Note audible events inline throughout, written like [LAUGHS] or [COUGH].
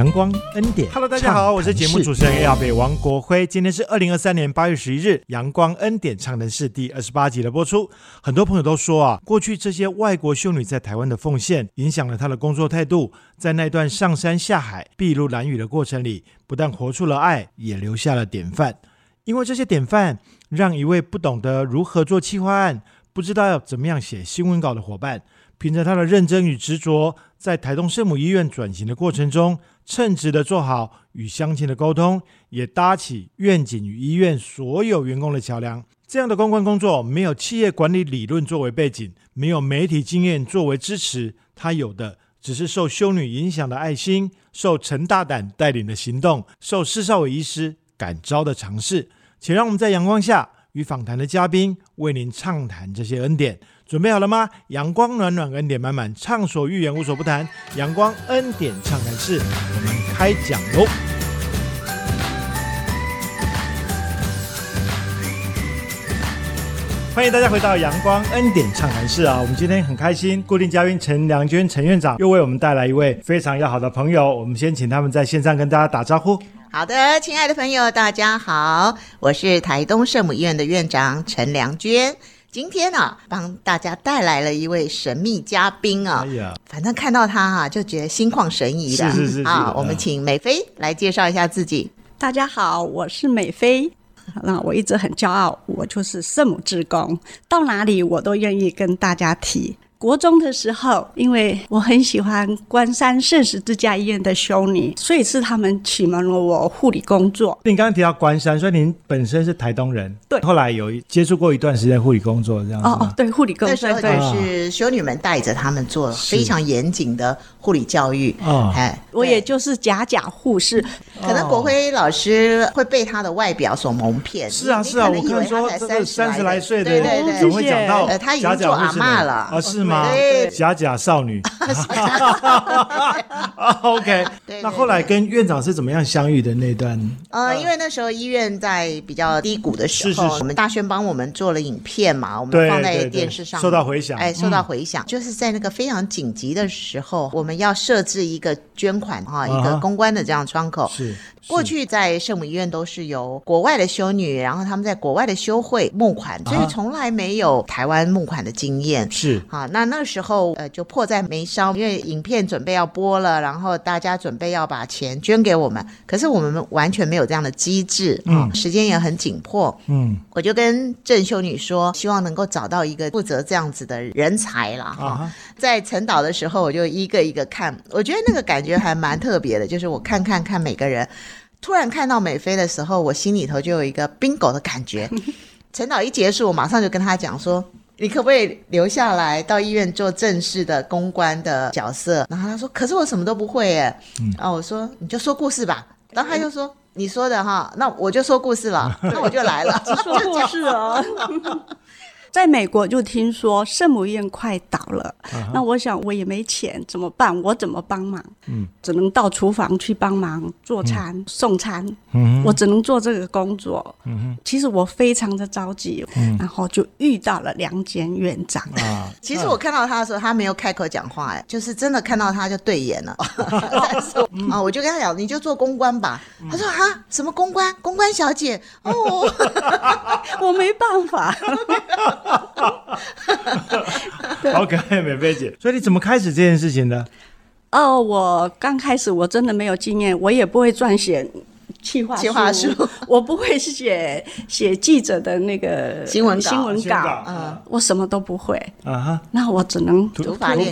阳光恩典。Hello，大家好，我是节目主持人亚北王国辉。今天是二零二三年八月十一日，阳光恩典唱谈室第二十八集的播出。很多朋友都说啊，过去这些外国修女在台湾的奉献，影响了她的工作态度。在那段上山下海、筚路蓝缕的过程里，不但活出了爱，也留下了典范。因为这些典范，让一位不懂得如何做企划案、不知道要怎么样写新闻稿的伙伴，凭着他的认真与执着，在台东圣母医院转型的过程中，称职的做好与乡亲的沟通，也搭起愿景与医院所有员工的桥梁。这样的公关工作，没有企业管理理论作为背景，没有媒体经验作为支持，他有的只是受修女影响的爱心，受陈大胆带领的行动，受施少伟医师感召的尝试。请让我们在阳光下与访谈的嘉宾为您畅谈这些恩典，准备好了吗？阳光暖暖，恩典满满，畅所欲言，无所不谈。阳光恩典畅谈室，我们开讲喽！欢迎大家回到阳光恩典畅谈室啊！我们今天很开心，固定嘉宾陈良娟陈院长又为我们带来一位非常要好的朋友，我们先请他们在线上跟大家打招呼。好的，亲爱的朋友，大家好，我是台东圣母医院的院长陈良娟。今天呢，帮大家带来了一位神秘嘉宾啊。哎，反正看到他哈，就觉得心旷神怡的。是是是啊，我们请美菲来介绍一下自己。大家好，我是美菲。那我一直很骄傲，我就是圣母之宫，到哪里我都愿意跟大家提。国中的时候，因为我很喜欢关山圣十字架医院的修女，所以是他们启蒙了我护理工作。你刚刚提到关山，所以您本身是台东人，对。后来有接触过一段时间护理工作，这样子。哦哦，对，护理工作。那时候就是修女们带着他们做非常严谨的护理教育。哦，哎，我也就是假假护士，可能国辉老师会被他的外表所蒙骗。是啊是啊，我看说三十来岁的，对对对，怎么会讲到他已经做阿妈了？啊，是吗？假假少女，[LAUGHS] OK。那后来跟院长是怎么样相遇的那段？呃，因为那时候医院在比较低谷的时候，我们大轩帮我们做了影片嘛，我们放在电视上，受到回响。哎，受到回响，就是在那个非常紧急的时候，我们要设置一个捐款哈，一个公关的这样窗口。是。过去在圣母医院都是由国外的修女，然后他们在国外的修会募款，所以从来没有台湾募款的经验。是。啊，那那那时候呃就迫在眉梢，因为影片准备要播了，然后大家准备要把钱捐给我们，可是我们完全没有这样的机制啊，时间也很紧迫。嗯，我就跟郑修女说，希望能够找到一个负责这样子的人才了哈。在陈岛的时候，我就一个一个看，我觉得那个感觉还蛮特别的，就是我看看看每个人。突然看到美菲的时候，我心里头就有一个 bingo 的感觉。[LAUGHS] 陈导一结束，我马上就跟他讲说：“你可不可以留下来到医院做正式的公关的角色？”然后他说：“可是我什么都不会耶。”然后我说：“你就说故事吧。”然后他就说：“你说的哈，那我就说故事了。那我就来了，[LAUGHS] 说故事啊。”在美国就听说圣母院快倒了，那我想我也没钱怎么办？我怎么帮忙？嗯，只能到厨房去帮忙做餐送餐。嗯，我只能做这个工作。嗯其实我非常的着急。嗯，然后就遇到了梁坚院长。啊，其实我看到他的时候，他没有开口讲话，哎，就是真的看到他就对眼了。[LAUGHS] 啊，我就跟他讲，你就做公关吧。他说啊，什么公关？公关小姐？哦，[LAUGHS] 我没办法。[LAUGHS] [LAUGHS] 好可爱，美菲姐。所以你怎么开始这件事情的？哦，我刚开始我真的没有经验，我也不会撰写企划书，[LAUGHS] 我不会写写记者的那个新闻新闻稿，嗯，我什么都不会。啊。那我只能土法炼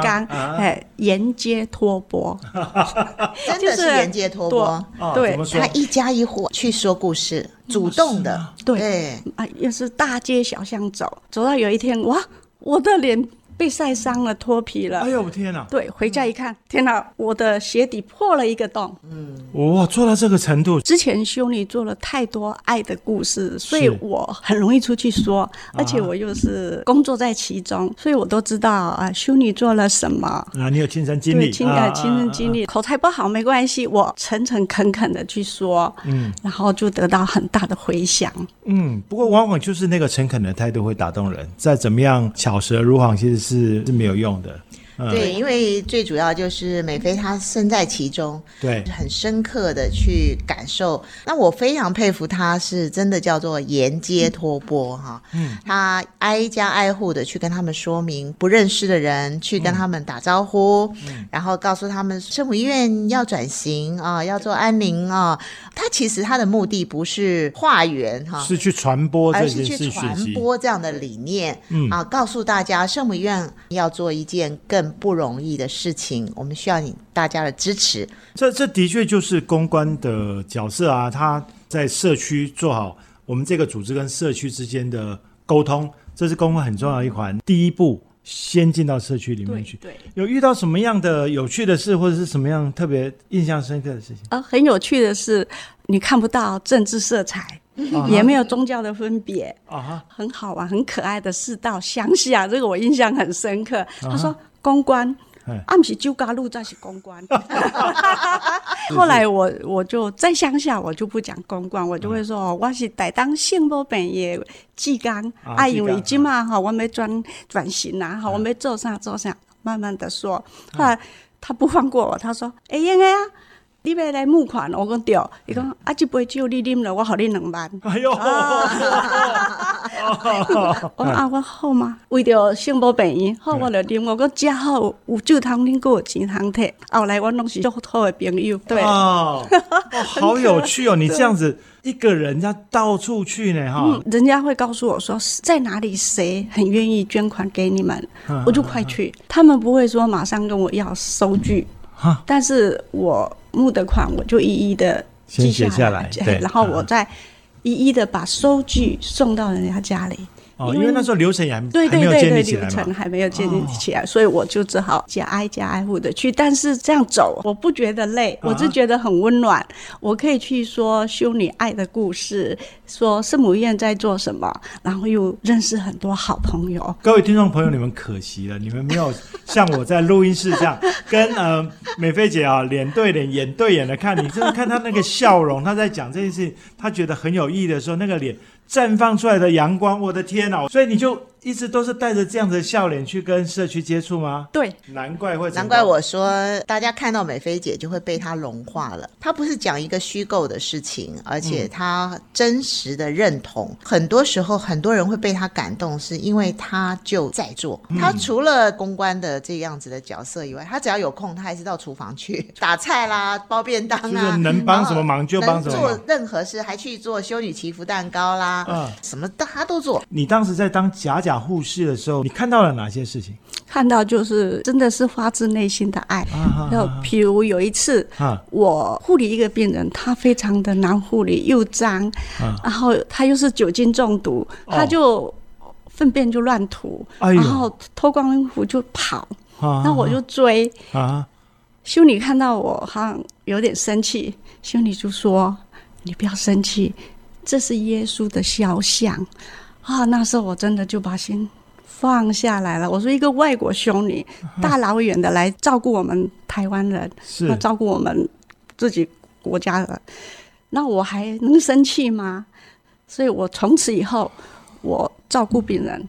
钢，哎，沿街托钵，[LAUGHS] 真的是沿街托钵。对，他一家一伙去说故事。主动的，对，啊，又是大街小巷走，走到有一天，哇，我的脸。被晒伤了，脱皮了。哎呦，我天哪！对，回家一看，天哪，我的鞋底破了一个洞。嗯，哇，做到这个程度。之前修女做了太多爱的故事，所以我很容易出去说，而且我又是工作在其中，所以我都知道啊，修女做了什么啊。你有亲身经历，亲呃亲身经历，口才不好没关系，我诚诚恳恳的去说，嗯，然后就得到很大的回响。嗯，不过往往就是那个诚恳的态度会打动人，再怎么样巧舌如簧，其实。是是没有用的。对，因为最主要就是美菲她身在其中，对，很深刻的去感受。那我非常佩服她，是真的叫做沿街托钵哈，嗯，她挨家挨户的去跟他们说明不认识的人，去跟他们打招呼，然后告诉他们圣母医院要转型啊，要做安宁啊。她其实她的目的不是化缘哈，是去传播，而是去传播这样的理念，嗯。啊，告诉大家圣母医院要做一件更不容易的事情，我们需要你大家的支持。这这的确就是公关的角色啊，他在社区做好我们这个组织跟社区之间的沟通，这是公关很重要一环。第一步，先进到社区里面去。对，有遇到什么样的有趣的事，或者是什么样特别印象深刻的事情？呃，很有趣的是，你看不到政治色彩。也没有宗教的分别啊，很好玩，很可爱的世道乡下，这个我印象很深刻。他说公关，啊不是酒家路，再是公关。[LAUGHS] 后来我我就在乡下，我就不讲公关，我就会说我是代当幸福本业技工，啊因为今嘛哈，我没转转型啊，哈，我没做啥做啥，慢慢的说。后来他不放过我，他说哎呀呀。你要来募款，我讲对，伊讲啊，这杯酒你啉了，我给你两万。[LAUGHS] 哎呦！[LAUGHS] 我啊，我好吗？为着幸福病院，好我就啉。我讲加好有酒通啉，有钱通摕。后来我拢是足好的朋友。对，哦，[LAUGHS] 好有趣哦！你这样子一个人家到处去呢，哈，人家会告诉我说在哪里，谁很愿意捐款给你们，我就快去。他们不会说马上跟我要收据，但是我。募的款我就一一的记下来，对，然后我再一一的把收据送到人家家里。哦，因为那时候流程也还对对对对，流程还没有建立起来，所以我就只好家挨家挨户的去。但是这样走，我不觉得累，我是觉得很温暖。我可以去说修女爱的故事，说圣母院在做什么，然后又认识很多好朋友。各位听众朋友，你们可惜了，你们没有像我在录音室这样 [LAUGHS] 跟呃美菲姐啊脸对脸、眼对眼的看你，真的看她那个笑容，她在讲这件事情，她觉得很有意义的时候，那个脸。绽放出来的阳光，我的天哪！所以你就。一直都是带着这样的笑脸去跟社区接触吗？对，难怪会。难怪我说，大家看到美菲姐就会被她融化了。她不是讲一个虚构的事情，而且她真实的认同。很多时候，很多人会被她感动，是因为她就在做。她除了公关的这样子的角色以外，她只要有空，她还是到厨房去 [LAUGHS] 打菜啦、包便当啊，能帮什么忙就帮什么。做任何事，还去做修女祈福蛋糕啦，嗯，什么大家都做。你当时在当假假。护士的时候，你看到了哪些事情？看到就是真的是发自内心的爱。然后譬如有一次，我护理一个病人，他非常的难护理，又脏，然后他又是酒精中毒，他就粪便就乱吐，然后脱光衣服就跑，那我就追。啊修女看到我好像有点生气，修女就说：“你不要生气，这是耶稣的肖像。”啊，那时候我真的就把心放下来了。我说一个外国修女，大老远的来照顾我们台湾人，是照顾我们自己国家的，那我还能生气吗？所以我从此以后，我照顾病人，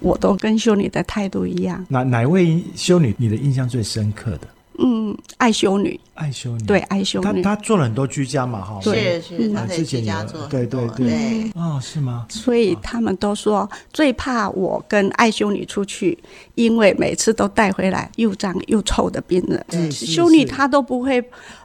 我都跟修女的态度一样。哪哪位修女你的印象最深刻的？嗯，爱修女，爱修女，对，爱修女，她她做了很多居家嘛，哈，是是，她之前家做，对对对，哦，是吗？所以他们都说最怕我跟爱修女出去，因为每次都带回来又脏又臭的病人，修女她都不会。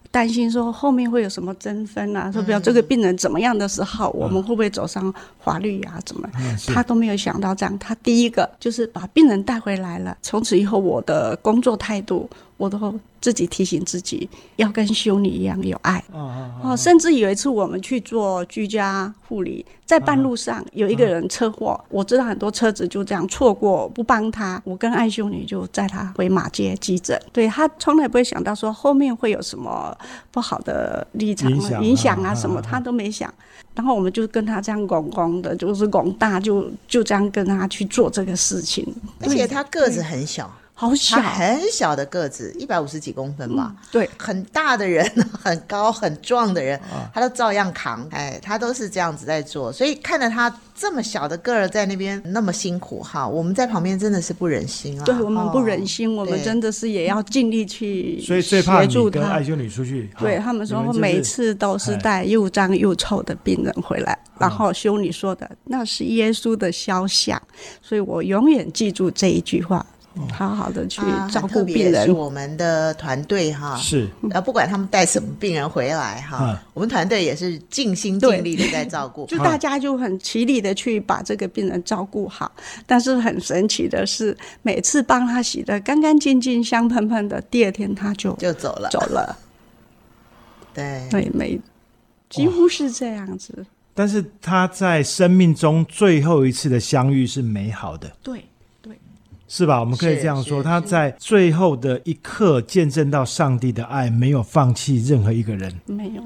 担心说后面会有什么争分啊？说比如这个病人怎么样的时候，我们会不会走上法律啊？怎么？他都没有想到这样。他第一个就是把病人带回来了。从此以后，我的工作态度，我都自己提醒自己要跟修女一样有爱。哦，甚至有一次我们去做居家护理，在半路上有一个人车祸，我知道很多车子就这样错过不帮他，我跟爱修女就载他回马街急诊。对他从来不会想到说后面会有什么。不好的立场影响啊，什么他都没想，然后我们就跟他这样拱拱的，就是拱大，就就这样跟他去做这个事情。而且他个子很小，好小，很小的个子，一百五十几公分吧。对，很大的人，很高很壮的人，他都照样扛。哎，他都是这样子在做，所以看着他这么小的个儿在那边那么辛苦哈，我们在旁边真的是不忍心啊。对我们不忍心，我们真的是也要尽力去。所以最怕你跟艾修女出去。对他们说，每次都是带又脏又臭的病人回来，然后修女说的那是耶稣的肖像，所以我永远记住这一句话。好好的去照顾病人，是我们的团队哈，是呃，不管他们带什么病人回来哈，我们团队也是尽心尽力的在照顾，就大家就很齐力的去把这个病人照顾好。但是很神奇的是，每次帮他洗的干干净净、香喷喷的，第二天他就就走了，走了。[LAUGHS] 对对，每几乎是这样子。但是他在生命中最后一次的相遇是美好的。对。是吧？我们可以这样说，他在最后的一刻见证到上帝的爱，没有放弃任何一个人。没有，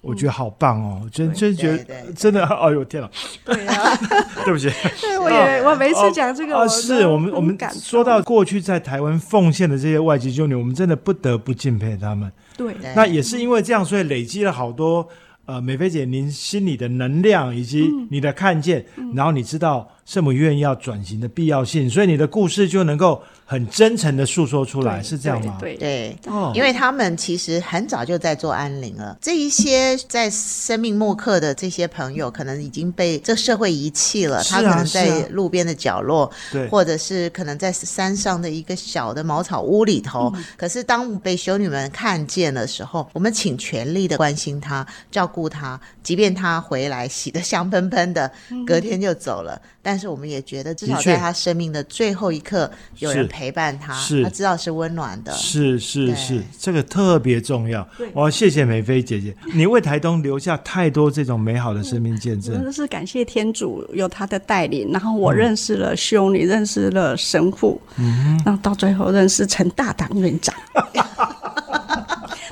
我觉得好棒哦！真真觉得真的，哎呦天哪！对啊，[LAUGHS] 对不起。对，我也我每次讲这个，啊，是我们我们说到过去在台湾奉献的这些外籍兄弟，我们真的不得不敬佩他们。对，那也是因为这样，所以累积了好多呃，美菲姐您心里的能量以及你的看见，然后你知道。圣母院要转型的必要性，所以你的故事就能够很真诚的诉说出来，是这样吗？对对，哦，因为他们其实很早就在做安宁了。这一些在生命末刻的这些朋友，可能已经被这社会遗弃了。他可能在路边的角落，对，或者是可能在山上的一个小的茅草屋里头。可是当被修女们看见的时候，我们请全力的关心他、照顾他，即便他回来洗得香喷喷的，隔天就走了，但。但是我们也觉得，至少在他生命的最后一刻，有人陪伴他，他知道是温暖的。是是是，这个特别重要。我谢谢美菲姐姐，你为台东留下太多这种美好的生命见证。真的是感谢天主有他的带领，然后我认识了修女，认识了神父，嗯，然后到最后认识陈大党院长。[LAUGHS]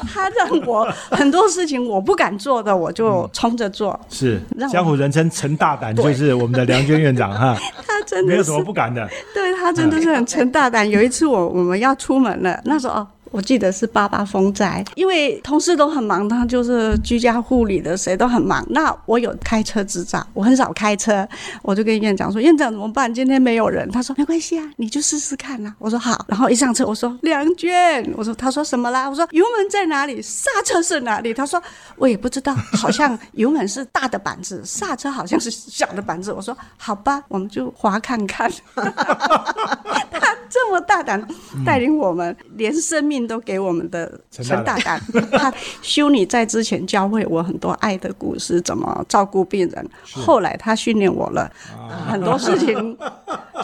他让我很多事情我不敢做的，我就冲着做。是，江湖人称陈大胆，就是我们的梁娟院长哈。[LAUGHS] 他真的没有什么不敢的。对他真的是很陈大胆。有一次我我们要出门了，那时候。我记得是八八风灾，因为同事都很忙，他就是居家护理的，谁都很忙。那我有开车执照，我很少开车，我就跟院长说：“院长怎么办？今天没有人。”他说：“没关系啊，你就试试看啦。”我说：“好。”然后一上车，我说：“梁娟，我说他说什么啦？我说油门在哪里？刹车是哪里？他说我也不知道，好像油门是大的板子，刹车好像是小的板子。我说好吧，我们就滑看看。他这么大胆，带领我们，连生命。都给我们的陈大胆，他 [LAUGHS] 修女在之前教会我很多爱的故事，怎么照顾病人。后来他训练我了很多事情，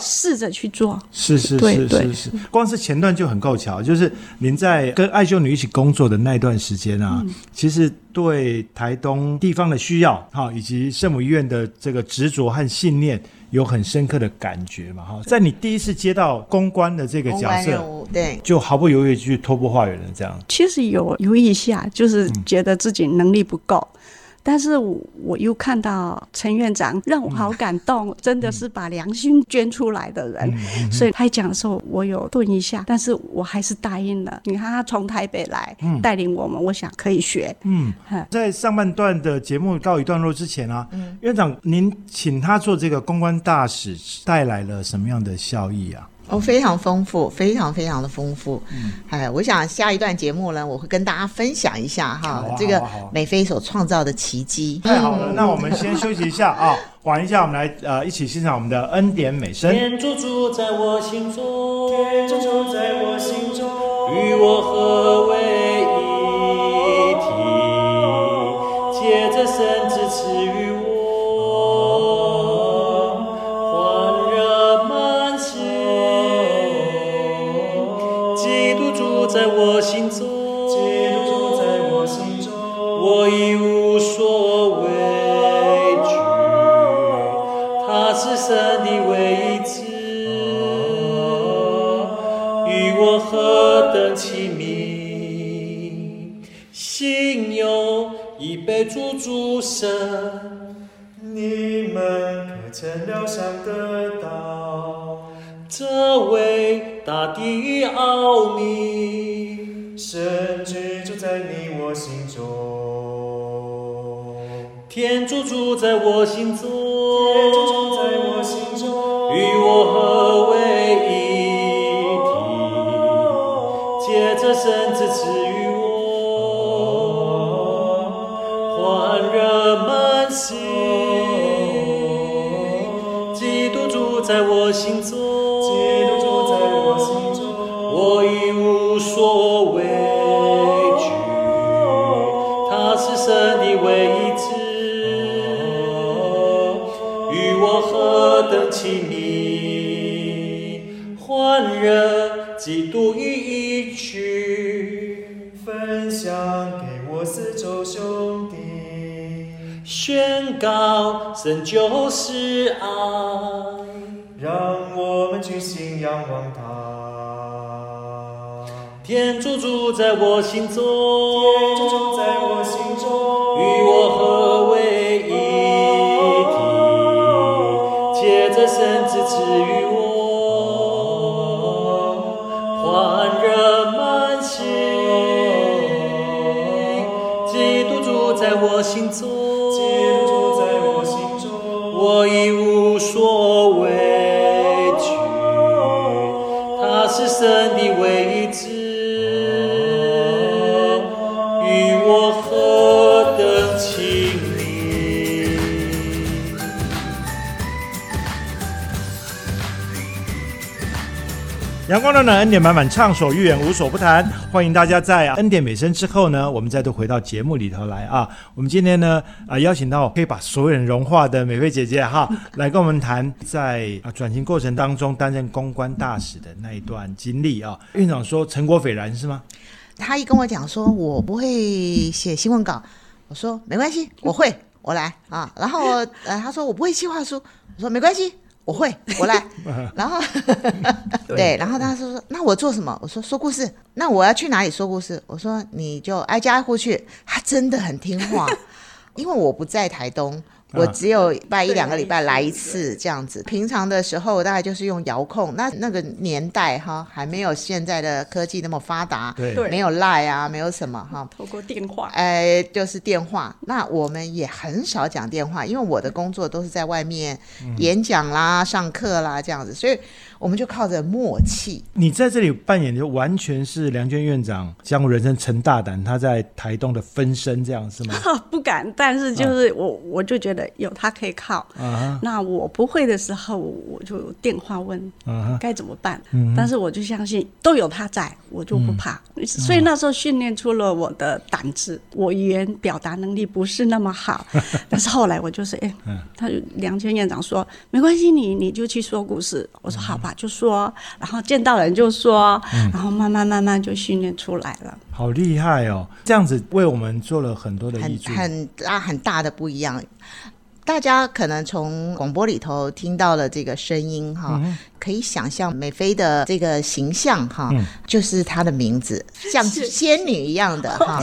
试着去做。是是是是是，光是前段就很够巧，就是您在跟爱修女一起工作的那段时间啊，其实对台东地方的需要哈，以及圣母医院的这个执着和信念。有很深刻的感觉嘛？哈，在你第一次接到公关的这个角色，对，就毫不犹豫去托钵化缘了，这样。其实有犹豫一下，就是觉得自己能力不够。但是我又看到陈院长让我好感动，真的是把良心捐出来的人，所以他讲的时候我有顿一下，但是我还是答应了。你看他从台北来带领我们，我想可以学。嗯，在上半段的节目告一段落之前啊，院长您请他做这个公关大使，带来了什么样的效益啊？哦，非常丰富，非常非常的丰富。嗯，哎，我想下一段节目呢，我会跟大家分享一下哈，这个美菲所创造的奇迹。太好了，那我们先休息一下 [LAUGHS] 啊，缓一下，我们来呃一起欣赏我们的恩典美声。天主住在我心中，天主住在我心中，与我合我心中，与我合为一体，借着圣子赐予我，欢热满心，基督住在我心中，神就是爱。让我们举心仰望他。天主住在我心中，天主住在我心中，与我合为一体，借着赐予阳光暖暖，恩典满满，畅所欲言，无所不谈。欢迎大家在恩典美声之后呢，我们再度回到节目里头来啊。我们今天呢啊邀请到可以把所有人融化的美菲姐姐哈，[LAUGHS] 来跟我们谈在啊转型过程当中担任公关大使的那一段经历啊。院长说成果斐然是吗？他一跟我讲说，我不会写新闻稿，我说没关系，我会，我来啊。然后呃，他说我不会计划书，我说没关系，我会，我来。[LAUGHS] 然后对，然后他说说那我做什么？我说说故事。那我要去哪里说故事？我说你就挨家挨户去。他真的很听话，因为我不在台东。我只有拜一两个礼拜来一次这样子，平常的时候大概就是用遥控。那那个年代哈，还没有现在的科技那么发达，没有赖啊，没有什么哈，透过电话，哎，就是电话。那我们也很少讲电话，因为我的工作都是在外面演讲啦、上课啦这样子，所以我们就靠着默契。你在这里扮演的完全是梁娟院长江湖人生陈大胆他在台东的分身，这样是吗？[LAUGHS] 不敢，但是就是我，我就觉得有他可以靠。啊那我不会的时候，我就电话问啊该怎么办。嗯但是我就相信都有他在，我就不怕。所以那时候训练出了我的胆子。我语言表达能力不是那么好，[LAUGHS] 但是后来我就是哎，嗯他就梁娟院长说没关系，你你就去说故事。我说好吧，就说，然后见到人就说，嗯然后慢慢慢慢就训练出来了。好厉害哦！这样子为我们做了很多的很。很大很大的不一样。大家可能从广播里头听到了这个声音哈，可以想象美菲的这个形象哈，就是她的名字，像仙女一样的哈。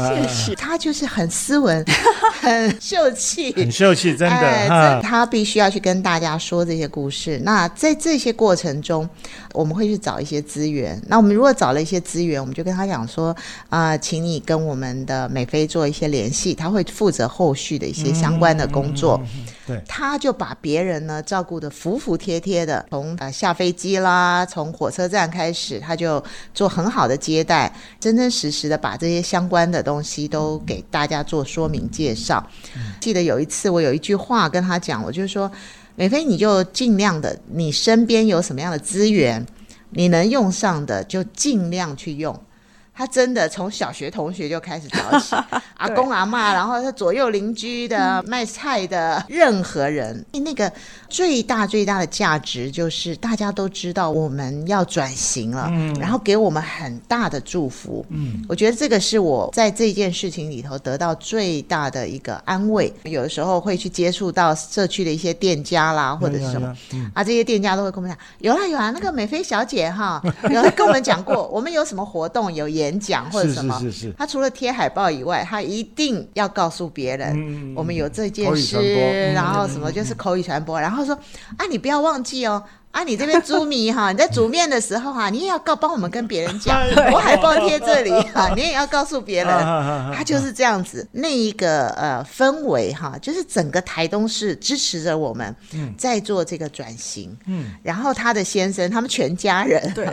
她就是很斯文，[LAUGHS] 很秀气，很秀气，真的哎，哈这。他必须要去跟大家说这些故事。那在这些过程中，我们会去找一些资源。那我们如果找了一些资源，我们就跟她讲说，啊、请你跟我们的美菲做一些联系，她会负责后续的一些相关的工作。对他就把别人呢照顾得服服帖帖的，从呃下飞机啦，从火车站开始，他就做很好的接待，真真实实的把这些相关的东西都给大家做说明介绍。记得有一次我有一句话跟他讲，我就说：美菲，你就尽量的，你身边有什么样的资源，你能用上的就尽量去用。他真的从小学同学就开始找起，[LAUGHS] 阿公阿妈，然后他左右邻居的、卖菜的，任何人。那个最大最大的价值就是大家都知道我们要转型了，然后给我们很大的祝福。嗯，我觉得这个是我在这件事情里头得到最大的一个安慰。有的时候会去接触到社区的一些店家啦，或者是什么。啊，这些店家都会跟我们讲，有啦有啦，那个美菲小姐哈，有跟我们讲过，[LAUGHS] 我们有什么活动有演讲或者什么，是是。是，他除了贴海报以外，他一定要告诉别人，嗯我们有这件事然后什么就是口语传播，然后说啊，你不要忘记哦。啊，你这边猪迷哈，你在煮面的时候哈，你也要告帮我们跟别人讲，我海报贴这里哈，你也要告诉别人，他就是这样子，那一个呃氛围哈，就是整个台东市支持着我们在做这个转型，嗯，然后他的先生他们全家人对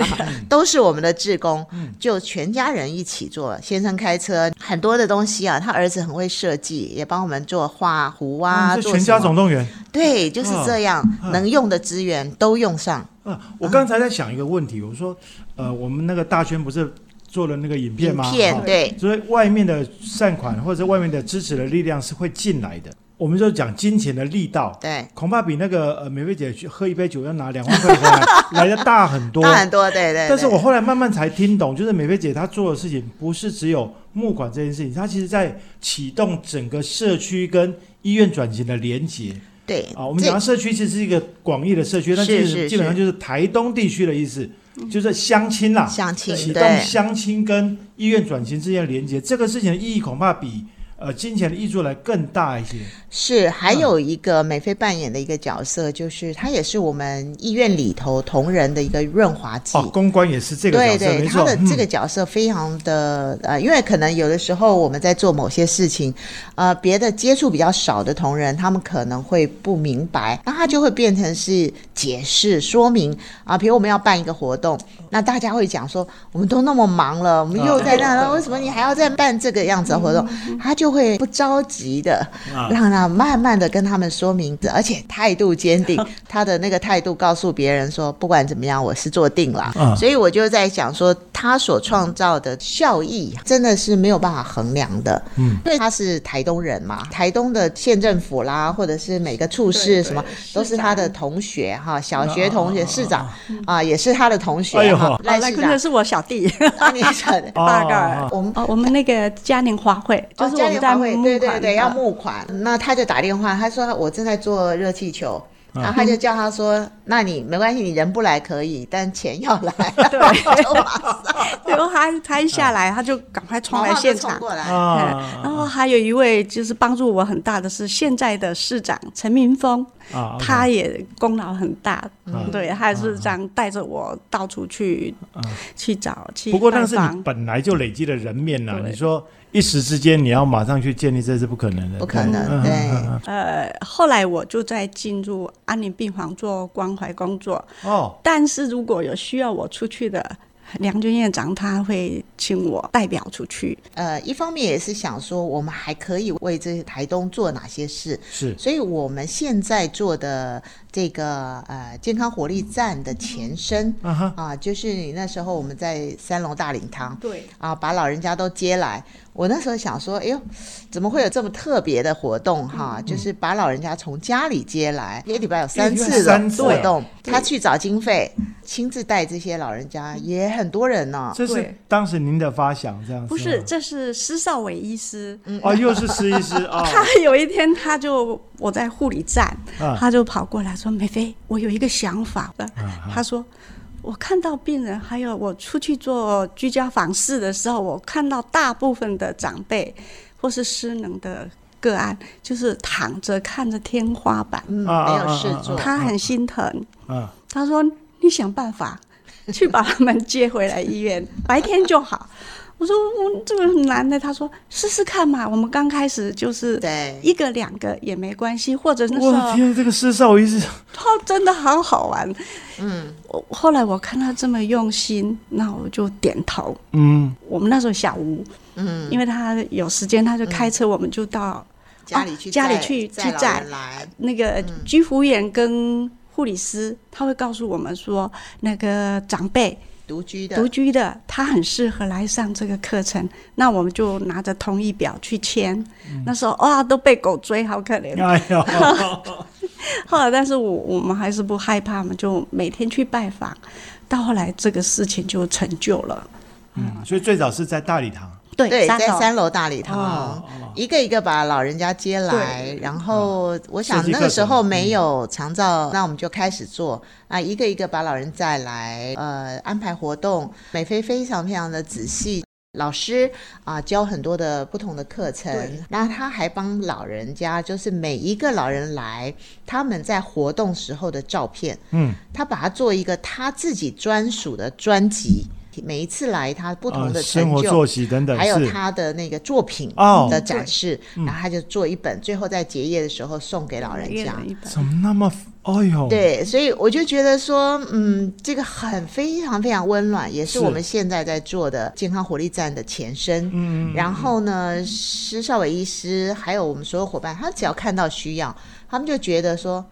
都是我们的志工，就全家人一起做，先生开车，很多的东西啊，他儿子很会设计，也帮我们做画壶啊，做全家总动员，对，就是这样，能用的资源都用上。啊，我刚才在想一个问题，我说，呃，我们那个大圈不是做了那个影片吗？影片对，所以外面的善款或者外面的支持的力量是会进来的。我们就讲金钱的力道，对，恐怕比那个呃美菲姐去喝一杯酒要拿两万块回来 [LAUGHS] 来的大很多，大很多，对对。但是我后来慢慢才听懂，就是美菲姐她做的事情不是只有募款这件事情，她其实在启动整个社区跟医院转型的连结。对啊，我们讲社区其实是一个广义的社区，但是基本上就是台东地区的意思，就是相亲啦，相亲启动相亲跟医院转型之间的连接，这个事情的意义恐怕比。呃，金钱的益处来更大一些。是，还有一个美菲扮演的一个角色，就是他也是我们医院里头同仁的一个润滑剂。哦，公关也是这个角色，对对，他的这个角色非常的呃，因为可能有的时候我们在做某些事情，呃，别的接触比较少的同仁，他们可能会不明白，那他就会变成是解释说明啊。比如我们要办一个活动，那大家会讲说，我们都那么忙了，我们又在那，为什么你还要再办这个样子的活动？他就会不着急的，让他慢慢的跟他们说明，而且态度坚定。[LAUGHS] 他的那个态度告诉别人说，不管怎么样，我是做定了。所以我就在想说，他所创造的效益真的是没有办法衡量的。嗯，因为他是台东人嘛，台东的县政府啦，或者是每个处室什么，都是他的同学哈，小学同学，市长啊，也是他的同学哈。赖市长是我小弟，[LAUGHS] 大个。我们哦，我们那个嘉年华会就是我们在。对对对，要募款，那他就打电话，他说我正在做热气球，然后他就叫他说，那你没关系，你人不来可以，但钱要来。[LAUGHS] [LAUGHS] 对，然后他他一下来，他就赶快冲来现场。过来。然后还有一位就是帮助我很大的是现在的市长陈明峰。他也功劳很大，对，他是这样带着我到处去去找去。不过那是你本来就累积的人面呐，你说一时之间你要马上去建立，这是不可能的，不可能。对，呃，后来我就在进入安宁病房做关怀工作。哦，但是如果有需要我出去的。梁军院长他会请我代表出去，呃，一方面也是想说，我们还可以为这些台东做哪些事，是，所以我们现在做的这个呃健康活力站的前身，啊，就是你那时候我们在三龙大礼堂，对，啊，把老人家都接来。我那时候想说，哎呦，怎么会有这么特别的活动哈？就是把老人家从家里接来，一个礼拜有三次的活动，他去找经费，亲自带这些老人家，也很多人呢。这是当时您的发想，这样子不是？这是施少伟医师，哦，又是施医师啊。[LAUGHS] 他有一天他就我在护理站，他就跑过来说：“美菲，我有一个想法。”他说。我看到病人，还有我出去做居家访视的时候，我看到大部分的长辈或是失能的个案，就是躺着看着天花板，没有事做，他很心疼。嗯他说：“你想办法 [LAUGHS] 去把他们接回来医院，[LAUGHS] 白天就好。”我说我这个很难的，他说试试看嘛。我们刚开始就是对。一个两个也没关系，或者那时候我天，这个施少医师，他真的好好玩。嗯，我后来我看他这么用心，那我就点头。嗯，我们那时候小吴，嗯，因为他有时间，他就开车，我们就到家里去家里去去载那个居服员跟护理师，他会告诉我们说那个长辈。独居的，独居的，他很适合来上这个课程。那我们就拿着同意表去签。那时候哇，都被狗追，好可怜。哎呦！[LAUGHS] 后来，但是我我们还是不害怕嘛，就每天去拜访。到后来，这个事情就成就了。嗯，所以最早是在大礼堂。对，在三楼大礼堂，一个一个把老人家接来，然后我想那个时候没有长照，那我们就开始做。啊，一个一个把老人再来，呃，安排活动，美菲非常非常的仔细。老师啊、教很多的不同的课程对，那他还帮老人家，就是每一个老人来，他们在活动时候的照片，嗯，他把它做一个他自己专属的专辑。每一次来，他不同的呃成就，生活作息等等，还有他的那个作品哦的展示，然后他就做一本，最后在结业的时候送给老人家。一本怎么那么，哎呦，，对，所以我就觉得说，嗯，这个很非常非常温暖，也是是我们现在在做的健康活力站的前身。嗯，然后呢，施少伟医师还有我们所有伙伴，他只要看到需要，他们就觉得说。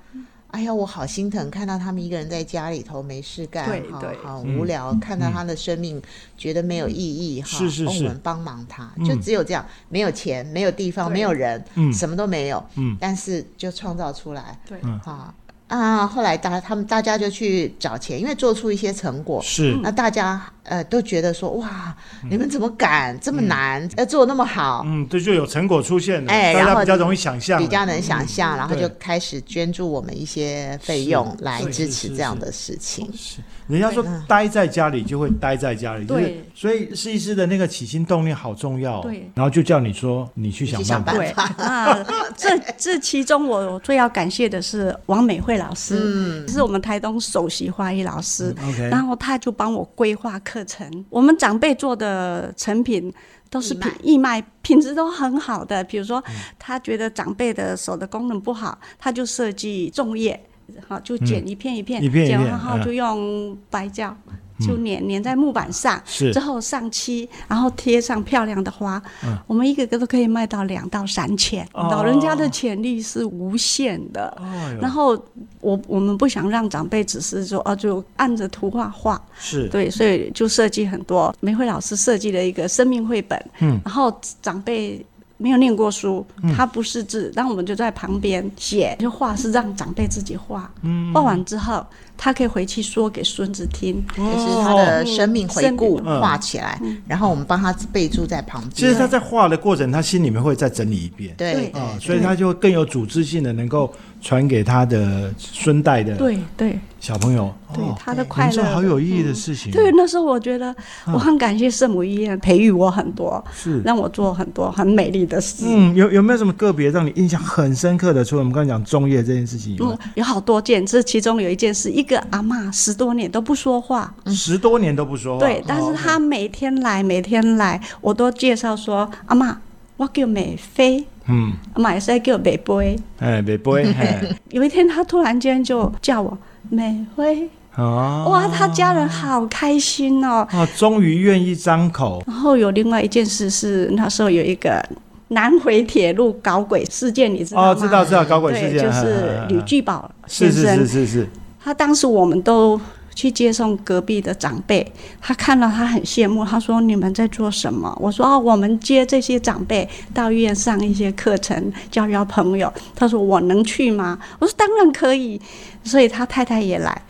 哎呀，我好心疼，看到他们一个人在家里头没事干，好对对。好嗯无聊，看到他的生命觉得没有意义，哈，是是是。哦我们帮忙他，嗯。就只有这样，没有钱，没有地方，没有人，嗯。什么都没有，嗯。但是就创造出来，对，啊啊！后来大他们大家就去找钱，因为做出一些成果，是，那大家呃都觉得说哇，你们怎么敢这么难，要做那么好，嗯，这就有成果出现了，哎然后大家比较容易想象，比较能想象，然后就开始捐助我们一些费用来支持这样的事情。是，人家说嗯。待在家里就会待在家里，就是对所以设计师的那个起心动念好重要哦，对。然后就叫你说你去想办法，对，那这 [LAUGHS] 这其中我最要感谢的是王美惠老师，嗯，是我们台东首席花艺老师，OK，然后他就帮我规划课程。我们长辈做的成品都是品义卖，品质都很好的。比如说，嗯。他觉得长辈的手的功能不好，他就设计粽叶，好就剪一片一片，剪完后就用白胶。就粘粘在木板上，之后上漆，然后贴上漂亮的花。嗯。我们一个个都可以卖到两到三千，哦。老人家的潜力是无限的。然后我我们不想让长辈只是说哦，就按着图画画，是，对，所以就设计很多。梅慧老师设计了一个生命绘本，嗯，然后长辈没有念过书，他不识字，但我们就在旁边写，就画是让长辈自己画，嗯，画完之后他可以回去说给孙子听，就是他的生命回顾画起来，然后我们帮他备注在旁边。其实他在画的过程，他心里面会再整理一遍，啊，所以他就更有组织性的能够传给他的孙代的对对。小朋友，对哦，他的快乐好有意义的事情，对，那时候我觉得我很感谢圣母医院培育我很多，是。让我做很多很美丽的事。嗯，有有没有什么个别让你印象很深刻的？除了我们刚才讲中叶这件事情以外？嗯，，有好多件，这其中有一件事一个阿嬷十多年都不说话，十多年都不说话，对，但是哦。她每天来，每天来，我都介绍说阿嬷，我叫美菲，嗯，阿嬷也是叫美杯。哎，没不会，[LAUGHS] 哎，有一天他突然间就叫我美辉，哦，哇，他家人好开心哦。啊，终于愿意张口，然后有另外一件事是那时候有一个南回铁路搞鬼事件，你知道吗？哦，知道知道，搞鬼事对，件，就是吕剧，巨宝是是先生，是是是，他当时我们都去接送隔壁的长辈，他看到他很羡慕，他说：“你们在做什么？”我说：“哦，我们接这些长辈到医院上一些课程，交交朋友。”他说：“我能去吗？”我说：“当然可以。”所以他太太也来，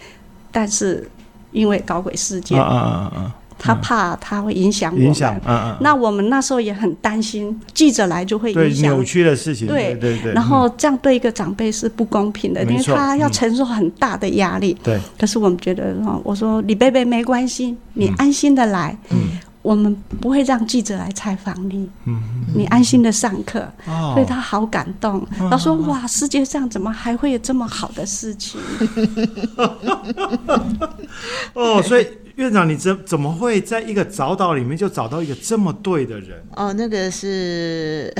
但是因为搞鬼事件，啊啊啊，他怕他会影响我们。影响，嗯嗯，那我们那时候也很担心，记者来就会影响。扭曲的事情，对对对对，然后这样对一个长辈是不公平的，因为他要承受很大的压力。对，可是我们觉得，哦我说李贝贝没关系，你嗯。安心的来，嗯我们不会让记者来采访你，嗯，你安心的上课。哦。所以他好感动，他说：“哇，世界上怎么还会有这么好的事情？[LAUGHS] 哦，所以院长，你怎怎么会在一个早岛里面就找到一个这么对的人？哦，那个是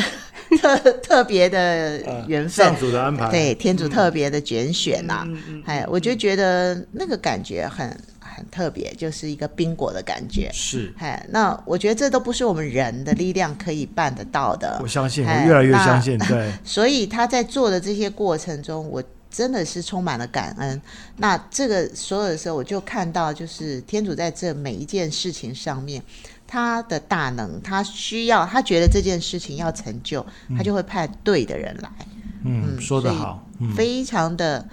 特特别的缘分。上，主的安排，对，天主特别的拣选呐、嗯嗯哎，我就觉得那个感觉很很特别，就是一个宾果的感觉。是，哎，那我觉得这都不是我们人的力量可以办得到的我。相信，我哎越来越相信，对，[LAUGHS] 所以他在做的这些过程中，我真的是充满了感恩。那这个所有的时候，我就看到，就是天主在这每一件事情上面，他的大能，他需要，他觉得这件事情要成就，他就会派对的人来。嗯，嗯说得好，嗯，非常的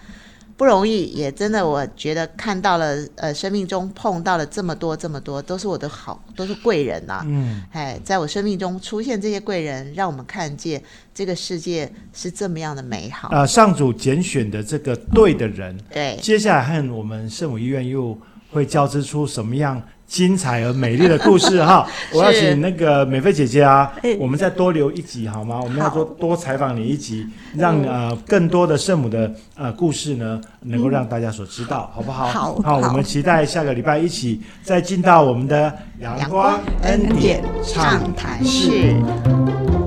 不容易，也真的我觉得看到了，呃，生命中碰到了这么多这么多，都是我的好，都是贵人呐、嗯，哎，在我生命中出现这些贵人，让我们看见这个世界是这么样的美好。啊，上主拣选的这个对的人，对，接下来和我们圣母医院又会交织出什么样精彩而美丽的故事哈。[LAUGHS] 我要请那个美菲姐姐啊哎，我们再多留一集好吗？我们要多多采访你一集，让呃更多的圣母的呃故事呢，能够让大家所知道，好不好？好好，我好们期待下个礼拜一起再进到我们的阳光恩典畅谈室。是。